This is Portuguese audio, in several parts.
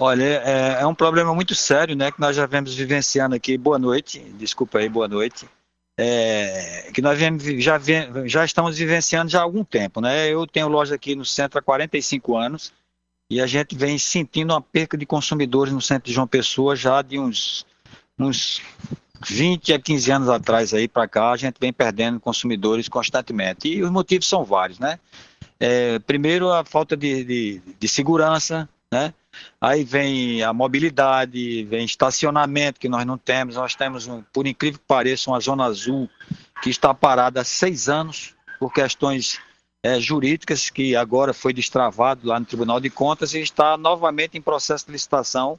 Olha, é, é, um problema muito sério, né, que nós já vemos vivenciando aqui. Boa noite, desculpa aí, boa noite. É, que nós já, já estamos vivenciando já há algum tempo, né? Eu tenho loja aqui no centro há 45 anos e a gente vem sentindo uma perca de consumidores no centro de João Pessoa já de uns, uns 20 a 15 anos atrás aí para cá, a gente vem perdendo consumidores constantemente. E os motivos são vários, né? É, primeiro, a falta de, de, de segurança, né? Aí vem a mobilidade, vem estacionamento que nós não temos. Nós temos, por incrível que pareça, uma zona azul que está parada há seis anos por questões é, jurídicas que agora foi destravado lá no Tribunal de Contas e está novamente em processo de licitação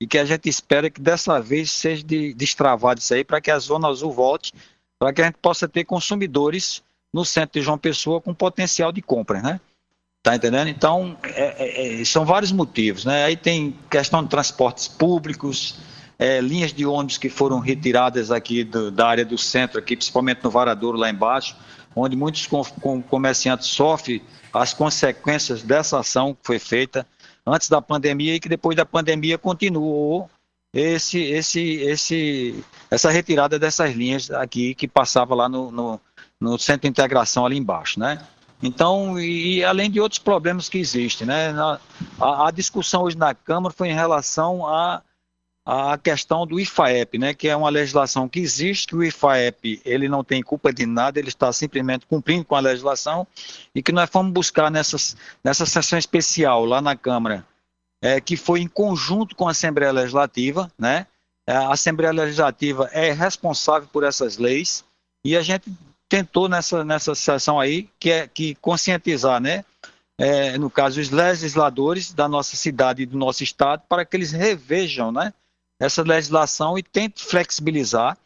e que a gente espera que dessa vez seja de, destravado isso aí para que a Zona Azul volte, para que a gente possa ter consumidores no centro de João Pessoa com potencial de compra, né? Tá entendendo? Então, é, é, é, são vários motivos, né? Aí tem questão de transportes públicos, é, linhas de ônibus que foram retiradas aqui do, da área do centro, aqui, principalmente no Varadouro, lá embaixo, onde muitos com, com comerciantes sofrem as consequências dessa ação que foi feita antes da pandemia e que depois da pandemia continuou esse, esse, esse, essa retirada dessas linhas aqui que passava lá no, no, no centro de integração ali embaixo, né? Então, e, além de outros problemas que existem, né? A, a, discussão hoje na Câmara foi em relação a a questão do IFAEP, né, que é uma legislação que existe, que o IFAEP ele não tem culpa de nada, ele está simplesmente cumprindo com a legislação e que nós fomos buscar nessas, nessa sessão especial lá na Câmara, é, que foi em conjunto com a Assembleia Legislativa, né, a Assembleia Legislativa é responsável por essas leis e a gente tentou nessa, nessa sessão aí, que é que conscientizar, né, é, no caso, os legisladores da nossa cidade e do nosso estado, para que eles revejam, né, essa legislação e tente flexibilizar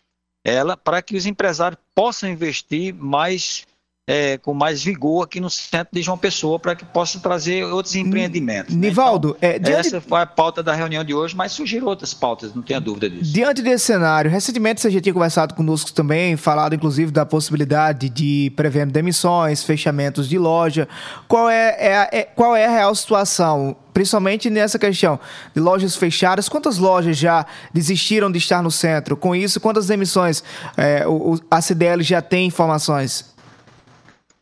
ela para que os empresários possam investir mais é, com mais vigor aqui no centro de João Pessoa para que possa trazer outros empreendimentos. Nivaldo, né? então, é, essa foi a pauta da reunião de hoje, mas surgiram outras pautas, não tenha dúvida disso. Diante desse cenário, recentemente você já tinha conversado conosco também, falado inclusive da possibilidade de prevendo demissões, fechamentos de loja. Qual é, é, é qual é a real situação? principalmente nessa questão de lojas fechadas. Quantas lojas já desistiram de estar no centro? Com isso, quantas demissões é, o, a CDL já tem informações?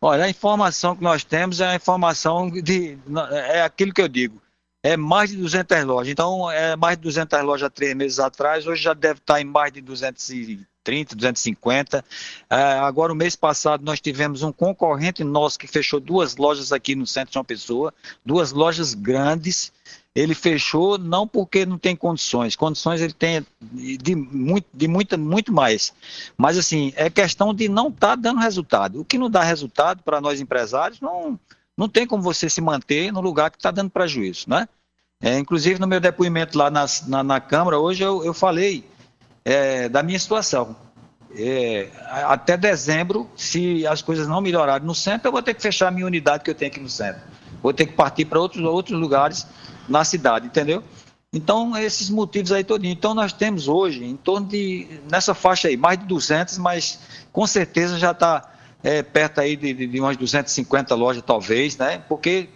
Olha, a informação que nós temos é a informação de. É aquilo que eu digo. É mais de 200 lojas. Então, é mais de 200 lojas há três meses atrás. Hoje já deve estar em mais de 230, 250. É, agora, o mês passado, nós tivemos um concorrente nosso que fechou duas lojas aqui no centro de João Pessoa. Duas lojas grandes ele fechou não porque não tem condições, condições ele tem de muito, de muita, muito mais. Mas assim, é questão de não estar tá dando resultado. O que não dá resultado para nós empresários, não, não tem como você se manter no lugar que está dando prejuízo, né? É, inclusive no meu depoimento lá na, na, na Câmara, hoje eu, eu falei é, da minha situação. É, até dezembro, se as coisas não melhorarem no centro, eu vou ter que fechar a minha unidade que eu tenho aqui no centro. Vou ter que partir para outros, outros lugares na cidade, entendeu? Então, esses motivos aí todinho. Então, nós temos hoje, em torno de, nessa faixa aí, mais de 200, mas com certeza já está é, perto aí de, de, umas 250 lojas, talvez, né? Porque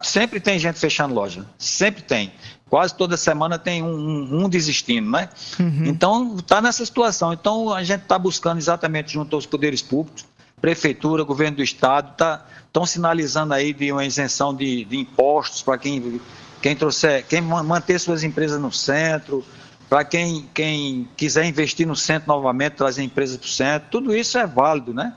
sempre tem gente fechando loja, sempre tem. Quase toda semana tem um, um, um desistindo, né? Uhum. Então, está nessa situação. Então, a gente está buscando exatamente junto aos poderes públicos, prefeitura, governo do estado, estão tá, sinalizando aí de uma isenção de, de impostos para quem quem trouxer, quem manter suas empresas no centro, para quem, quem quiser investir no centro novamente, trazer empresas para o centro, tudo isso é válido, né?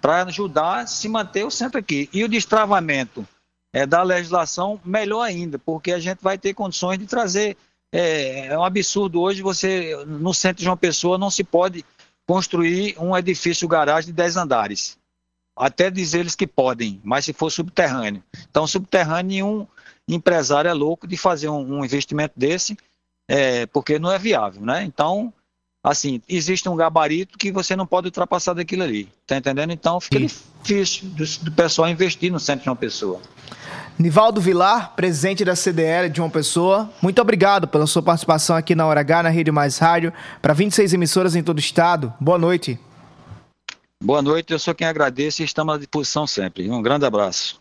Para ajudar a se manter o centro aqui. E o destravamento é, da legislação, melhor ainda, porque a gente vai ter condições de trazer. É, é um absurdo hoje você, no centro de uma pessoa, não se pode construir um edifício garagem de 10 andares. Até dizer eles que podem, mas se for subterrâneo. Então, subterrâneo, nenhum empresário é louco de fazer um, um investimento desse, é, porque não é viável, né? Então, assim, existe um gabarito que você não pode ultrapassar daquilo ali, tá entendendo? Então, fica Sim. difícil do, do, pessoal investir no centro de uma pessoa. Nivaldo Vilar, presidente da CDL de uma pessoa, muito obrigado pela sua participação aqui na Hora H, na Rede Mais Rádio, para 26 emissoras em todo o estado. Boa noite. Boa noite, eu sou quem agradece e estamos à disposição sempre. Um grande abraço.